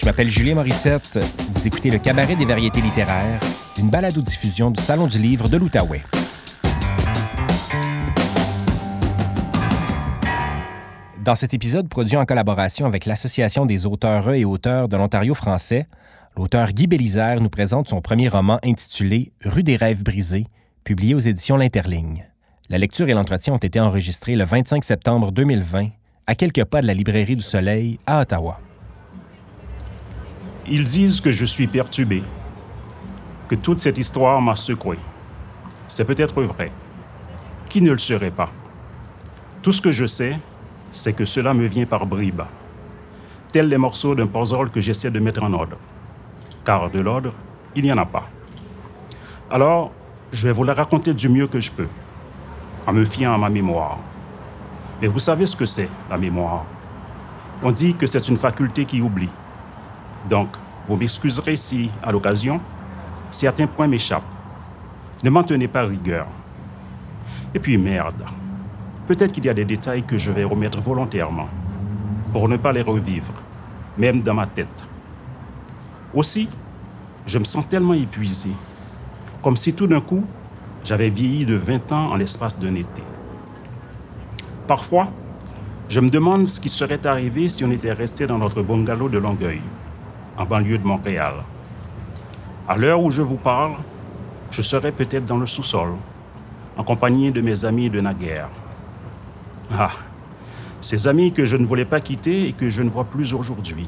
Je m'appelle Julien Morissette. Vous écoutez le Cabaret des variétés littéraires, une balado-diffusion du Salon du livre de l'Outaouais. Dans cet épisode produit en collaboration avec l'Association des auteurs et auteurs de l'Ontario français, l'auteur Guy Bélisère nous présente son premier roman intitulé Rue des rêves brisés, publié aux éditions L'Interligne. La lecture et l'entretien ont été enregistrés le 25 septembre 2020 à quelques pas de la librairie du Soleil à Ottawa. Ils disent que je suis perturbé, que toute cette histoire m'a secoué. C'est peut-être vrai. Qui ne le serait pas? Tout ce que je sais, c'est que cela me vient par bribes, tels les morceaux d'un puzzle que j'essaie de mettre en ordre. Car de l'ordre, il n'y en a pas. Alors, je vais vous la raconter du mieux que je peux, en me fiant à ma mémoire. Mais vous savez ce que c'est, la mémoire? On dit que c'est une faculté qui oublie. Donc, vous m'excuserez si, à l'occasion, certains points m'échappent. Ne m'en tenez pas rigueur. Et puis, merde. Peut-être qu'il y a des détails que je vais remettre volontairement, pour ne pas les revivre, même dans ma tête. Aussi, je me sens tellement épuisé, comme si tout d'un coup, j'avais vieilli de 20 ans en l'espace d'un été. Parfois, je me demande ce qui serait arrivé si on était resté dans notre bungalow de Longueuil, en banlieue de Montréal. À l'heure où je vous parle, je serais peut-être dans le sous-sol, en compagnie de mes amis de naguère. Ah, ces amis que je ne voulais pas quitter et que je ne vois plus aujourd'hui.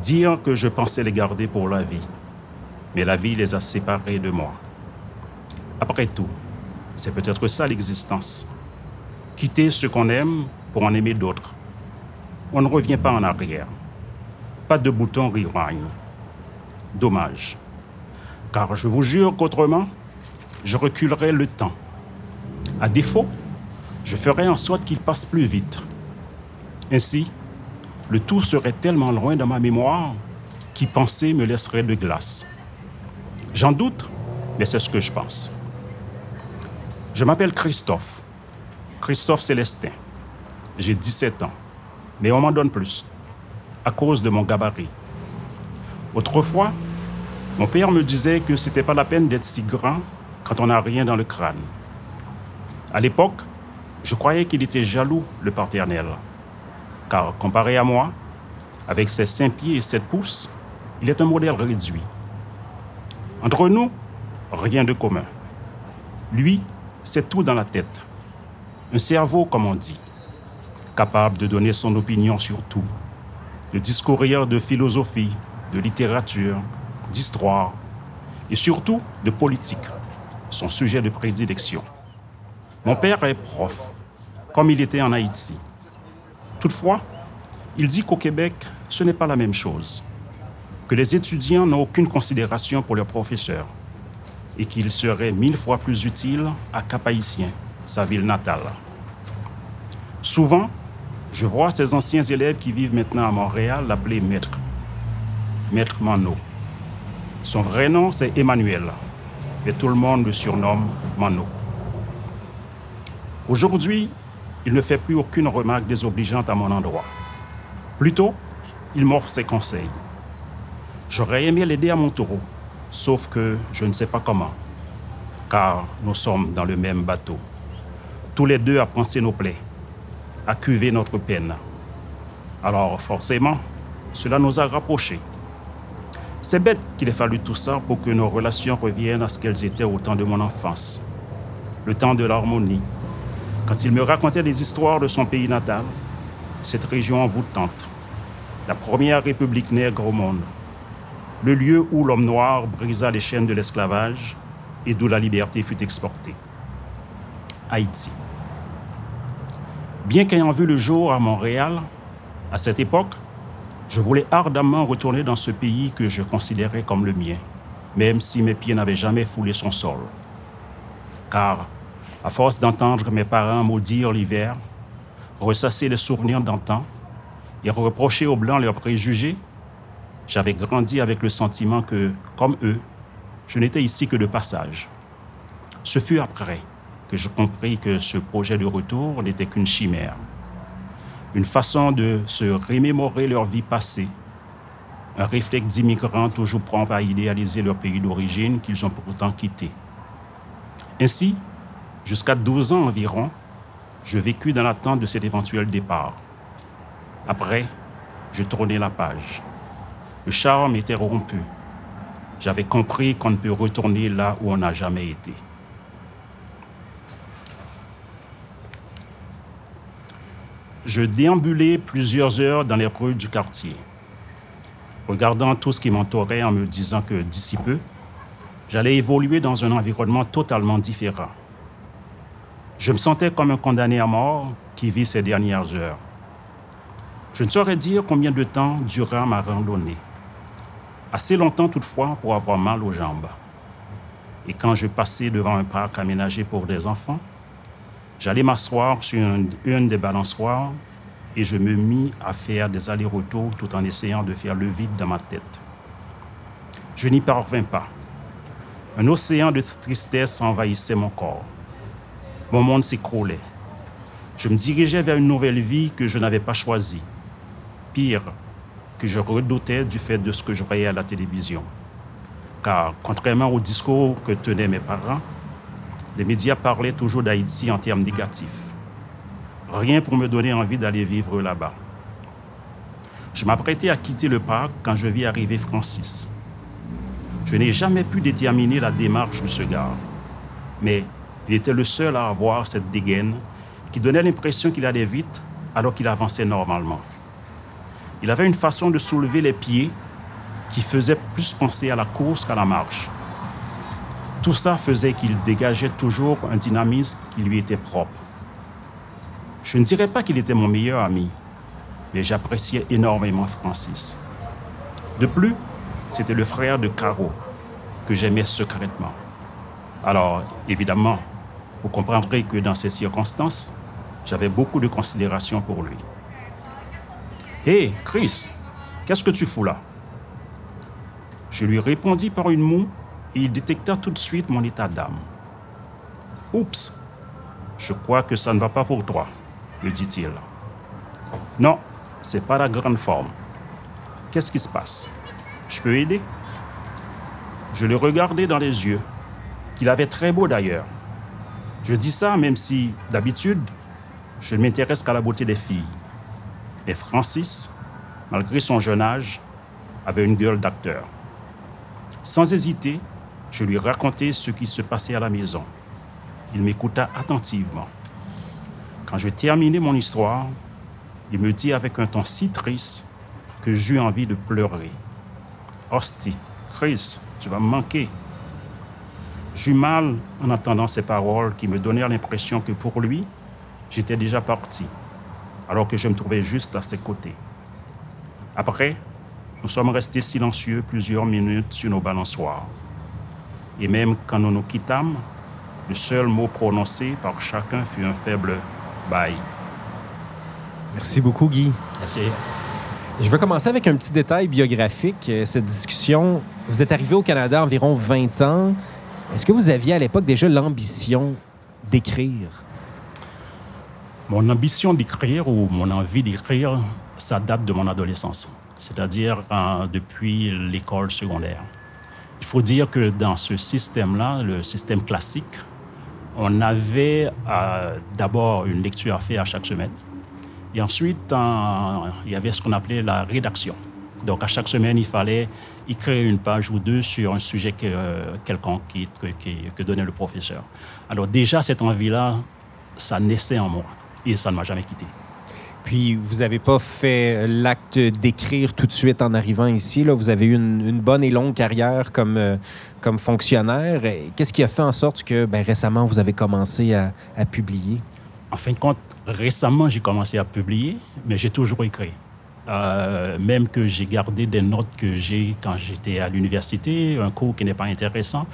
Dire que je pensais les garder pour la vie, mais la vie les a séparés de moi. Après tout, c'est peut-être ça l'existence. Quitter ce qu'on aime pour en aimer d'autres. On ne revient pas en arrière. Pas de bouton rewind. Dommage. Car je vous jure qu'autrement, je reculerai le temps. À défaut, je ferai en sorte qu'il passe plus vite. Ainsi, le tout serait tellement loin dans ma mémoire qu'y penser me laisserait de glace. J'en doute, mais c'est ce que je pense. Je m'appelle Christophe. Christophe Célestin. J'ai 17 ans, mais on m'en donne plus, à cause de mon gabarit. Autrefois, mon père me disait que c'était pas la peine d'être si grand quand on n'a rien dans le crâne. À l'époque, je croyais qu'il était jaloux, le paternel, car comparé à moi, avec ses 5 pieds et 7 pouces, il est un modèle réduit. Entre nous, rien de commun. Lui, c'est tout dans la tête. Un cerveau, comme on dit, capable de donner son opinion sur tout, de discourir de philosophie, de littérature, d'histoire et surtout de politique, son sujet de prédilection. Mon père est prof, comme il était en Haïti. Toutefois, il dit qu'au Québec, ce n'est pas la même chose, que les étudiants n'ont aucune considération pour leurs professeurs et qu'il serait mille fois plus utile à Cap-Haïtien, sa ville natale. Souvent, je vois ces anciens élèves qui vivent maintenant à Montréal l'appeler maître, maître Mano. Son vrai nom, c'est Emmanuel, et tout le monde le surnomme Mano. Aujourd'hui, il ne fait plus aucune remarque désobligeante à mon endroit. Plutôt, il m'offre ses conseils. J'aurais aimé l'aider à mon taureau, sauf que je ne sais pas comment, car nous sommes dans le même bateau. Tous les deux à penser nos plaies, à cuver notre peine. Alors forcément, cela nous a rapprochés. C'est bête qu'il ait fallu tout ça pour que nos relations reviennent à ce qu'elles étaient au temps de mon enfance, le temps de l'harmonie, quand il me racontait des histoires de son pays natal, cette région envoûtante, la première république nègre au monde, le lieu où l'homme noir brisa les chaînes de l'esclavage et d'où la liberté fut exportée. Haïti. Bien qu'ayant vu le jour à Montréal, à cette époque, je voulais ardemment retourner dans ce pays que je considérais comme le mien, même si mes pieds n'avaient jamais foulé son sol. Car à force d'entendre mes parents maudire l'hiver, ressasser les souvenirs d'antan et reprocher aux Blancs leurs préjugés, j'avais grandi avec le sentiment que, comme eux, je n'étais ici que de passage. Ce fut après que je compris que ce projet de retour n'était qu'une chimère, une façon de se remémorer leur vie passée un réflexe d'immigrants toujours prompt à idéaliser leur pays d'origine qu'ils ont pourtant quitté. Ainsi, jusqu'à 12 ans environ, je vécus dans l'attente de cet éventuel départ. Après, je tournais la page. Le charme était rompu. J'avais compris qu'on ne peut retourner là où on n'a jamais été. Je déambulais plusieurs heures dans les rues du quartier, regardant tout ce qui m'entourait en me disant que d'ici peu, j'allais évoluer dans un environnement totalement différent. Je me sentais comme un condamné à mort qui vit ses dernières heures. Je ne saurais dire combien de temps dura ma randonnée. Assez longtemps toutefois pour avoir mal aux jambes. Et quand je passais devant un parc aménagé pour des enfants, J'allais m'asseoir sur une, des balançoires et je me mis à faire des allers-retours tout en essayant de faire le vide dans ma tête. Je n'y parvins pas. Un océan de tristesse envahissait mon corps. Mon monde s'écroulait. Je me dirigeais vers une nouvelle vie que je n'avais pas choisie. Pire, que je redoutais du fait de ce que je voyais à la télévision. Car, contrairement au discours que tenaient mes parents, les médias parlaient toujours d'Haïti en termes négatifs. Rien pour me donner envie d'aller vivre là-bas. Je m'apprêtais à quitter le parc quand je vis arriver Francis. Je n'ai jamais pu déterminer la démarche de ce gars, mais il était le seul à avoir cette dégaine qui donnait l'impression qu'il allait vite alors qu'il avançait normalement. Il avait une façon de soulever les pieds qui faisait plus penser à la course qu'à la marche. Tout ça faisait qu'il dégageait toujours un dynamisme qui lui était propre. Je ne dirais pas qu'il était mon meilleur ami, mais j'appréciais énormément Francis. De plus, c'était le frère de Caro, que j'aimais secrètement. Alors, évidemment, vous comprendrez que dans ces circonstances, j'avais beaucoup de considération pour lui. Hé, hey, Chris, qu'est-ce que tu fous là? Je lui répondis par une moue il détecta tout de suite mon état d'âme. Oups, je crois que ça ne va pas pour toi, me dit-il. Non, c'est pas la grande forme. Qu'est-ce qui se passe? Je peux aider? Je le regardais dans les yeux, qu'il avait très beau d'ailleurs. Je dis ça même si, d'habitude, je ne m'intéresse qu'à la beauté des filles. Et Francis, malgré son jeune âge, avait une gueule d'acteur. Sans hésiter, je lui racontai ce qui se passait à la maison. Il m'écouta attentivement. Quand je terminai mon histoire, il me dit avec un ton si triste que j'eus envie de pleurer. Hostie, Chris, tu vas me manquer. J'eus mal en entendant ces paroles qui me donnèrent l'impression que pour lui, j'étais déjà parti, alors que je me trouvais juste à ses côtés. Après, nous sommes restés silencieux plusieurs minutes sur nos balançoires. Et même quand nous nous quittâmes, le seul mot prononcé par chacun fut un faible bye. Merci beaucoup, Guy. Merci. Je vais commencer avec un petit détail biographique. Euh, cette discussion, vous êtes arrivé au Canada environ 20 ans. Est-ce que vous aviez à l'époque déjà l'ambition d'écrire? Mon ambition d'écrire ou mon envie d'écrire, ça date de mon adolescence, c'est-à-dire euh, depuis l'école secondaire. Il faut dire que dans ce système-là, le système classique, on avait euh, d'abord une lecture à faire à chaque semaine. Et ensuite, il y avait ce qu'on appelait la rédaction. Donc, à chaque semaine, il fallait écrire une page ou deux sur un sujet que, euh, quelconque que, que, donnait le professeur. Alors, déjà, cette envie-là, ça naissait en moi et ça ne m'a jamais quitté. Puis, vous n'avez pas fait l'acte d'écrire tout de suite en arrivant ici. Là. Vous avez eu une, bonne et longue carrière comme, euh, comme fonctionnaire. Qu'est-ce qui a fait en sorte que ben, récemment, vous avez commencé à, publier? En fin de compte, récemment, j'ai commencé à publier, mais j'ai toujours écrit. Euh, même que j'ai gardé des notes que j'ai quand j'étais à l'université, un cours qui n'est pas intéressant.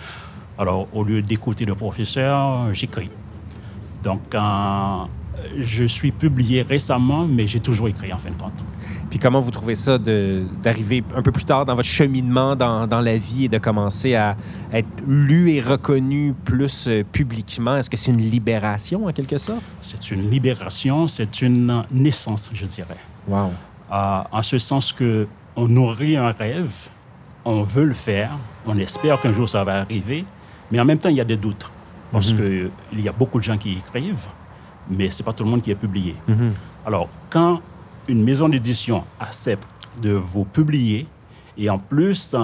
Alors, au lieu d'écouter le professeur, j'écris. Donc, je suis publié récemment, mais j'ai toujours écrit en fin de compte. Puis comment vous trouvez ça d'arriver un peu plus tard dans votre cheminement dans, dans, la vie et de commencer à être lu et reconnu plus euh, publiquement? Est-ce que c'est une libération en quelque sorte? C'est une libération, c'est une naissance, je dirais. Wow. en ce sens que on nourrit un rêve, on veut le faire, on espère qu'un jour ça va arriver, mais en même temps, il y a des doutes. Parce mhm. qu'il y a beaucoup de gens qui écrivent, mais ce n'est pas tout le monde qui est publié. Mhm. Alors, quand une maison d'édition accepte de vous publier, et en plus,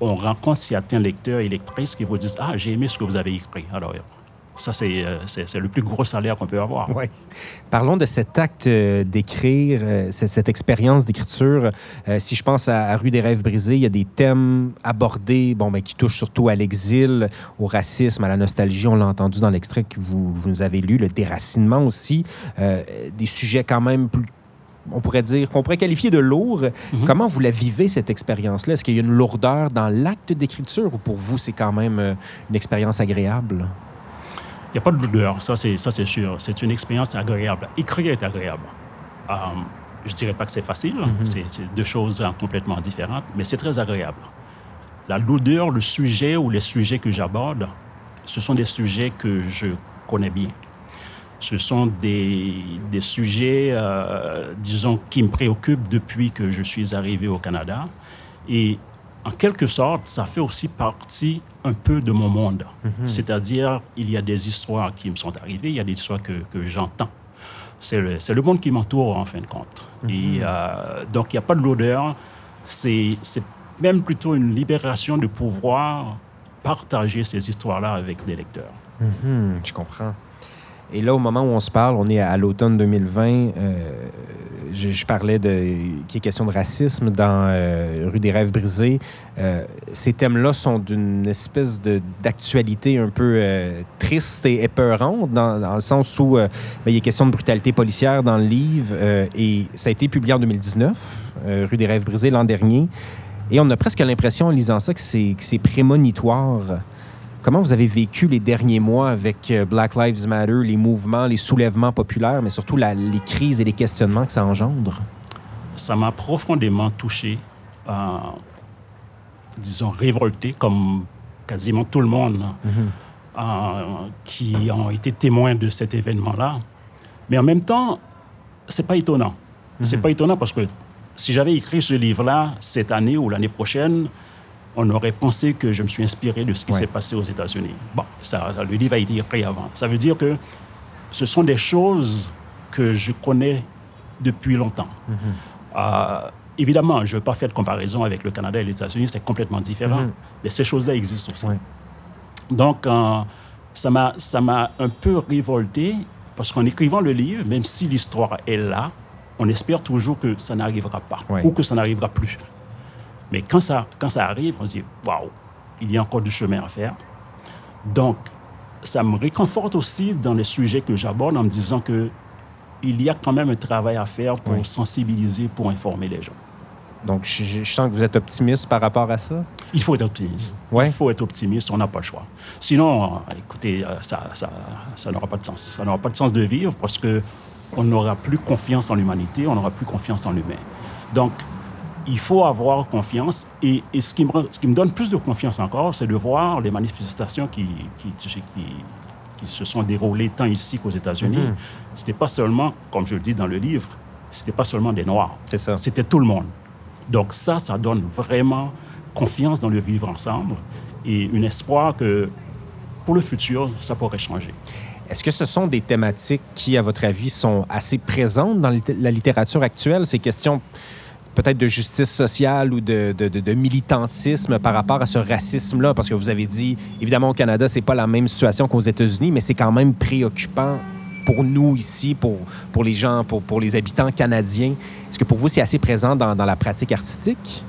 on rencontre certains lecteurs et lectrices qui vous disent Ah, j'ai aimé ce que vous avez écrit. Alors, ça, euh, c'est le plus gros salaire qu'on peut avoir. Parlons de cet acte euh, d'écrire, euh, cette, expérience d'écriture. si je pense à, Rue des rêves brisés, il y a des thèmes abordés bon, ben, qui touchent surtout à l'exil, au racisme, à la nostalgie. On l'a entendu dans l'extrait que vous, vous, nous avez lu, le déracinement aussi. des sujets quand même plus on pourrait dire, qu'on pourrait qualifier de lourd. Mhm. Comment vous la vivez, cette expérience-là? Est-ce qu'il y a une lourdeur dans l'acte d'écriture ou pour vous, c'est quand même une expérience agréable? Il n'y a pas de douleur, ça c'est, ça c'est sûr. C'est une expérience agréable. Écrire est agréable. Euh, je ne dirais pas que c'est facile, mhm. c'est, deux choses complètement différentes, mais c'est très agréable. La lourdeur, le sujet ou les sujets que j'aborde, ce sont des sujets que je connais bien. Ce sont des, des sujets, euh, disons, qui me préoccupent depuis que je suis arrivé au Canada. Et en quelque sorte, ça fait aussi partie un peu de mon monde. Mhm. C'est-à-dire, il y a des histoires qui me sont arrivées, il y a des histoires que, que j'entends. C'est le, le, monde qui m'entoure, en fin de compte. Mhm. Et euh, donc, il n'y a pas de l'odeur. C'est même plutôt une libération de pouvoir partager ces histoires-là avec des lecteurs. Mhm, je comprends. Et là, au moment où on se parle, on est à, l'automne 2020. Euh, je, parlais de qui est question de racisme dans euh, Rue des rêves brisés. Euh, ces thèmes-là sont d'une espèce d'actualité un peu triste et épeurante, dans, le sens où ben, il est question de brutalité policière dans le livre. et ça a été publié en 2019, Rue des rêves brisés, l'an dernier. Et on a presque l'impression, en lisant ça, que c'est prémonitoire Comment vous avez vécu les derniers mois avec euh, Black Lives Matter, les mouvements, les soulèvements populaires, mais surtout la, les crises et les questionnements que ça engendre? Ça m'a profondément touché, euh, disons révolté, comme quasiment tout le monde mm-hmm. euh, qui ont été témoins de cet événement-là. Mais en même temps, c'est pas étonnant. C'est mm-hmm. pas étonnant parce que si j'avais écrit ce livre-là cette année ou l'année prochaine, on aurait pensé que je me suis inspiré de ce qui s'est passé aux États-Unis. Bon, ça, le livre a été écrit avant. Ça veut dire que ce sont des choses que je connais depuis longtemps. Mhm. Euh, évidemment, je ne veux pas faire de comparaison avec le Canada et les États-Unis, c'est complètement différent. Mhm. Mais ces choses-là existent aussi. Donc, euh, ça m'a un peu révolté parce qu'en écrivant le livre, même si l'histoire est là, on espère toujours que ça n'arrivera pas ou que ça n'arrivera plus. Mais quand ça, quand ça arrive, on se dit, waouh, il y a encore du chemin à faire. Donc, ça me réconforte aussi dans les sujets que j'aborde en me disant que il y a quand même un travail à faire pour sensibiliser, pour informer les gens. Donc, je, sens que vous êtes optimiste par rapport à ça? Il faut être optimiste. Ouais. Il faut être optimiste, on n'a pas le choix. Sinon, écoutez, euh, ça, ça, ça n'aura pas de sens. Ça n'aura pas de sens de vivre parce que on n'aura plus confiance en l'humanité, on n'aura plus confiance en l'humain. Donc, il faut avoir confiance. Et, ce, qui me, ce, qui me, donne plus de confiance encore, c'est de voir les manifestations qui, qui, qui, qui, se sont déroulées tant ici qu'aux États-Unis. Ce n'était pas seulement, comme je le dis dans le livre, ce n'était pas seulement des Noirs. C'était tout le monde. Donc ça, ça donne vraiment confiance dans le vivre ensemble et un espoir que pour le futur, ça pourrait changer. Est-ce que ce sont des thématiques qui, à votre avis, sont assez présentes dans la littérature actuelle, ces questions peut-être de justice sociale ou de, militantisme par rapport à ce racisme-là? Parce que vous avez dit, évidemment, au Canada, c'est pas la même situation qu'aux États-Unis, mais c'est quand même préoccupant pour nous ici, pour, pour les gens, pour, pour les habitants canadiens. Est-ce que pour vous, c'est assez présent dans, dans la pratique artistique?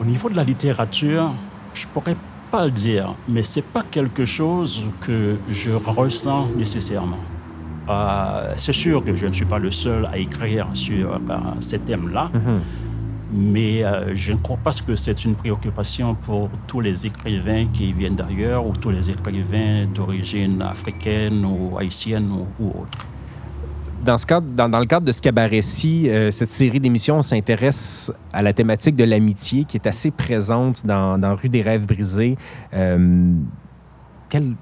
Au niveau de la littérature, je pourrais pas le dire, mais c'est pas quelque chose que je ressens nécessairement. Euh, c'est sûr que je ne suis pas le seul à écrire sur euh, ces thèmes-là, mhm. mais euh, je ne crois pas que c'est une préoccupation pour tous les écrivains qui viennent d'ailleurs ou tous les écrivains d'origine africaine ou haïtienne ou, autre. Dans, ce cadre, dans, le cadre de ce cabaret-ci, cette série d'émissions s'intéresse à la thématique de l'amitié qui est assez présente dans, dans Rue des rêves brisés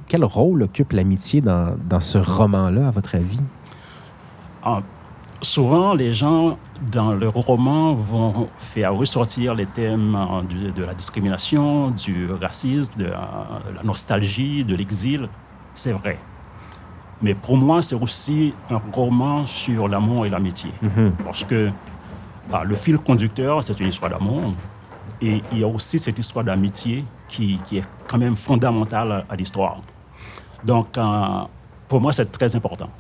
quel, rôle occupe l'amitié dans, ce roman-là, à votre avis? Ah, souvent, les gens, dans leur roman, vont faire ressortir les thèmes de, la discrimination, du racisme, de, la nostalgie, de l'exil. C'est vrai. Mais pour moi, c'est aussi un roman sur l'amour et l'amitié. Mhm. Parce que bah, le fil conducteur, c'est une histoire d'amour. Et il y a aussi cette histoire d'amitié qui, est quand même fondamentale à, l'histoire. Donc, euh, pour moi, c'est très important.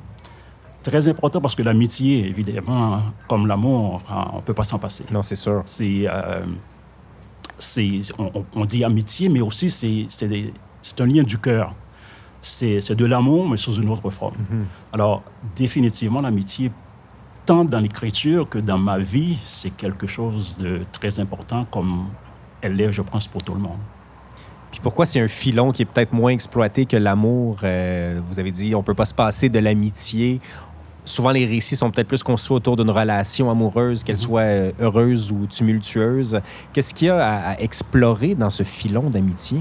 Très important parce que l'amitié, évidemment, comme l'amour, on ne peut pas s'en passer. Non, c'est sûr. C'est, euh, on, dit amitié, mais aussi c'est, un lien du cœur. C'est, de l'amour, mais sous une autre forme. Mm-hmm. Alors, définitivement, l'amitié, tant dans l'écriture que dans ma vie, c'est quelque chose de très important, comme elle l'est, je pense, pour tout le monde. Puis pourquoi c'est un filon qui est peut-être moins exploité que l'amour? Euh, vous avez dit, on peut pas se passer de l'amitié souvent les récits sont peut-être plus construits autour d'une relation amoureuse, qu'elle mhm. soit euh, heureuse ou tumultueuse. Qu'est-ce qu'il y a à, explorer dans ce filon d'amitié?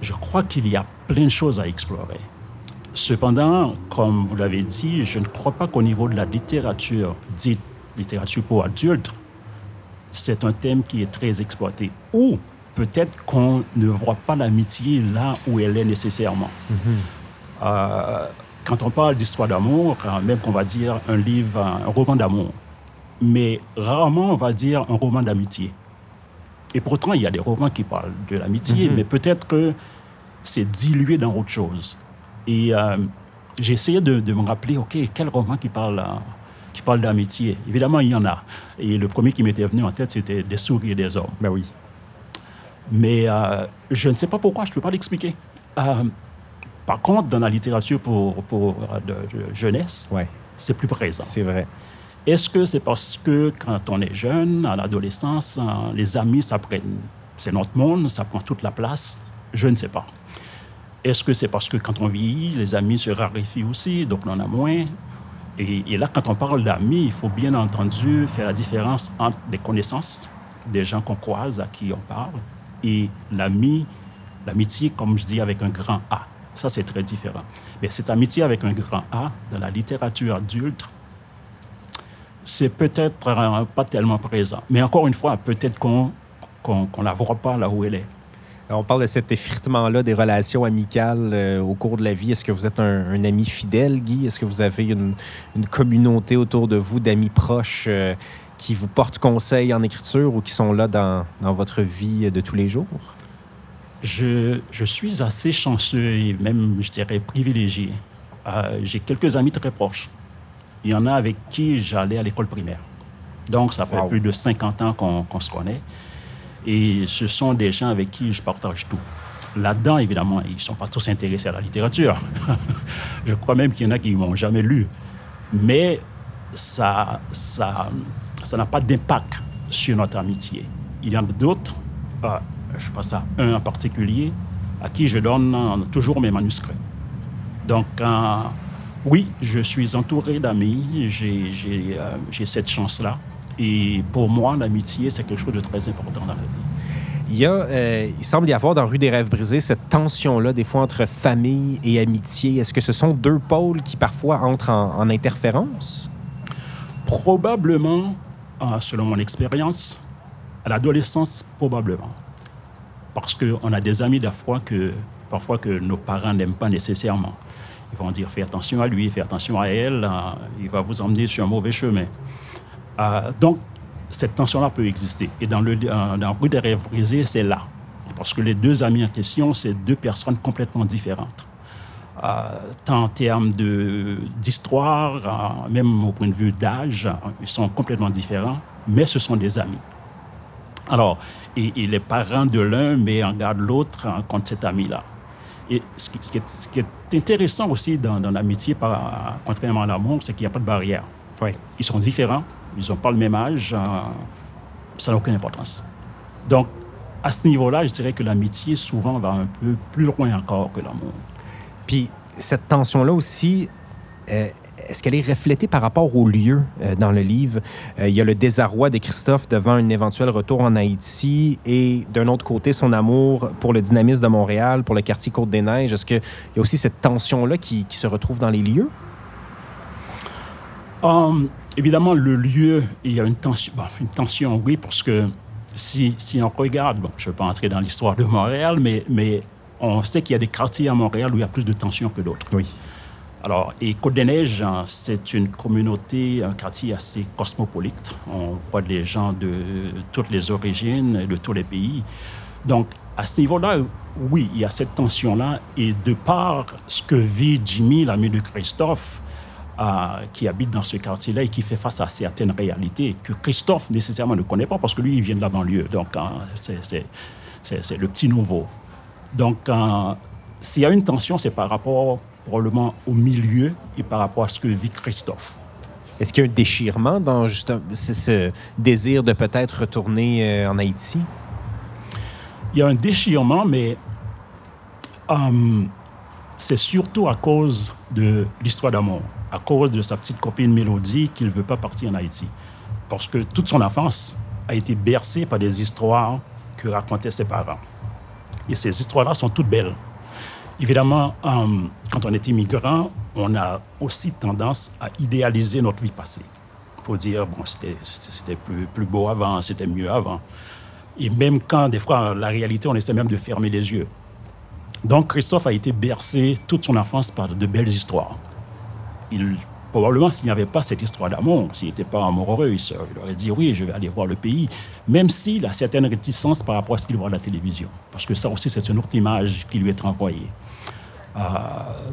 Je crois qu'il y a plein de choses à explorer. Cependant, comme vous l'avez dit, je ne crois pas qu'au niveau de la littérature, dite littérature pour adultes, c'est un thème qui est très exploité. Ou peut-être qu'on ne voit pas l'amitié là où elle est nécessairement. Mhm. Euh, quand on parle d'histoire d'amour, même qu'on va dire un livre, un roman d'amour, mais rarement on va dire un roman d'amitié. Et pourtant, il y a des romans qui parlent de l'amitié, mhm. mais peut-être que c'est dilué dans autre chose. Et euh, j'ai essayé de, me rappeler, OK, quel roman qui parle, qui parle d'amitié? Évidemment, il y en a. Et le premier qui m'était venu en tête, c'était Des souris et des hommes. Ben oui. Mais euh, je ne sais pas pourquoi, je ne peux pas l'expliquer. Euh, par contre, dans la littérature pour, pour euh, de, jeunesse, ouais. c'est plus présent. C'est vrai. Est-ce que c'est parce que quand on est jeune, à l'adolescence, les amis, ça c'est notre monde, ça prend toute la place? Je ne sais pas. Est-ce que c'est parce que quand on vieillit, les amis se raréfient aussi, donc on en a moins? Et, et là, quand on parle d'amis, il faut bien entendu faire la différence entre les connaissances, des gens qu'on croise, à qui on parle, et l'ami, l'amitié, comme je dis, avec un grand A. Ça, c'est très différent. Mais cette amitié avec un grand A, dans la littérature adulte, c'est peut-être euh, pas tellement présent. Mais encore une fois, peut-être qu'on ne la voit pas là où elle est. on parle de cet effritement-là des relations amicales euh, au cours de la vie. Est-ce que vous êtes un, ami fidèle, Guy? Est-ce que vous avez une, communauté autour de vous d'amis proches euh, qui vous portent conseil en écriture ou qui sont là dans, dans votre vie de tous les jours? je, je, suis assez chanceux et même, je dirais, privilégié. Euh, j'ai quelques amis très proches. Il y en a avec qui j'allais à l'école primaire. Donc, ça fait plus de 50 ans qu'on se connaît. Et ce sont des gens avec qui je partage tout. Là-dedans, évidemment, ils ne sont pas tous intéressés à la littérature. je crois même qu'il y en a qui ne m'ont jamais lu. Mais ça ça, ça n'a pas d'impact sur notre amitié. Il y en a d'autres, euh, je pense à un en particulier, à qui je donne euh, toujours mes manuscrits. Donc, euh, oui, je suis entouré d'amis, j'ai euh, cette chance-là. Et pour moi, l'amitié, c'est quelque chose de très important dans la vie. Il, y a, il semble y avoir dans Rue des Rêves brisés cette tension-là, des fois, entre famille et amitié. Est-ce que ce sont deux pôles qui parfois entrent en, en interférence? Probablement, selon mon expérience, à l'adolescence, probablement parce qu'on a des amis parfois que, parfois que nos parents n'aiment pas nécessairement. Ils vont dire fais attention à lui, fais attention à elle, hein, il va vous emmener sur un mauvais chemin. Euh, donc, cette tension-là peut exister. Et dans, le, Rue des Rêves brisés, c'est là. Parce que les deux amis en question, c'est deux personnes complètement différentes. Tant en termes d'histoire, même au point de vue d'âge, ils sont complètement différents, mais ce sont des amis. Alors, et, les parents de l'un met en garde l'autre contre cet ami-là. Et ce qui, est, intéressant aussi dans, l'amitié, contrairement à l'amour, c'est qu'il n'y a pas de barrière. Ils sont différents, ils n'ont pas le même âge, euh, ça n'a aucune importance. Donc, à ce niveau-là, je dirais que l'amitié souvent va un peu plus loin encore que l'amour. Puis, cette tension-là aussi, euh, est-ce qu'elle est reflétée par rapport au lieu euh, dans le livre? Euh, il y a le désarroi de Christophe devant un éventuel retour en Haïti et d'un autre côté, son amour pour le dynamisme de Montréal, pour le quartier Côte-des-Neiges. Est-ce qu'il y a aussi cette tension-là qui, se retrouve dans les lieux? Hum, évidemment, le lieu, il y a une tension, une tension oui, parce que si, si on regarde, bon, je ne vais pas entrer dans l'histoire de Montréal, mais, mais on sait qu'il y a des quartiers à Montréal où il y a plus de tension que d'autres. Oui. Alors, et Côte-des-Neiges, hein, c'est une communauté, un quartier assez cosmopolite. On voit des gens de toutes les origines, de tous les pays. Donc, à ce niveau-là, oui, il y a cette tension-là. Et de par ce que vit Jimmy, l'ami de Christophe, euh, qui habite dans ce quartier-là et qui fait face à certaines réalités que Christophe nécessairement ne connaît pas parce que lui, il vient de la banlieue. Donc, hein, c'est le petit nouveau. Donc, euh, s'il y a une tension, c'est par rapport probablement au milieu et par rapport à ce que vit Christophe. Est-ce qu'il y a un déchirement dans ce désir de peut-être retourner euh, en Haïti? Il y a un déchirement, mais euh, c'est surtout à cause de l'histoire d'amour, à cause de sa petite copine Mélodie qu'il ne veut pas partir en Haïti. Parce que toute son enfance a été bercée par des histoires que racontaient ses parents. Et ces histoires-là sont toutes belles. Évidemment, euh, quand on est immigrant, on a aussi tendance à idéaliser notre vie passée. Faut dire, bon, c'était plus, plus beau avant, c'était mieux avant. Et même quand, des fois, la réalité, on essaie même de fermer les yeux. Donc, Christophe a été bercé toute son enfance par de belles histoires. Il, probablement, s'il n'y avait pas cette histoire d'amour, s'il n'était pas amoureux, il, aurait dit oui, je vais aller voir le pays, même s'il a certaines réticences par rapport à ce qu'il voit à la télévision. Parce que ça aussi, c'est une autre image qui lui est envoyée. Euh,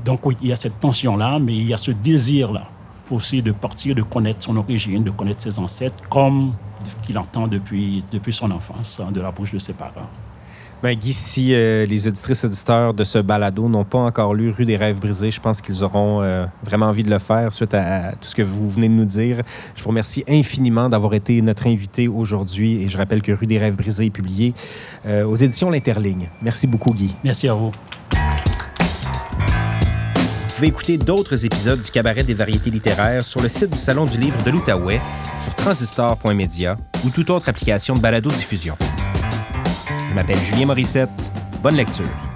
donc il y a cette tension-là, mais il y a ce désir-là aussi de partir, de connaître son origine, de connaître ses ancêtres, comme qu'il entend depuis, depuis son enfance, hein, de la bouche de ses parents. Ben Guy, si euh, les auditrices auditeurs de ce balado n'ont pas encore lu Rue des rêves brisés, je pense qu'ils auront euh, vraiment envie de le faire suite à, tout ce que vous venez de nous dire. Je vous remercie infiniment d'avoir été notre invité aujourd'hui et je rappelle que Rue des rêves brisés est publié aux éditions L'Interligne. Merci beaucoup, Guy. Merci à vous pouvez écouter d'autres épisodes du Cabaret des variétés littéraires sur le site du Salon du livre de l'Outaouais, sur transistor.media ou toute autre application de balado-diffusion. Je m'appelle Julien Morissette. Bonne lecture.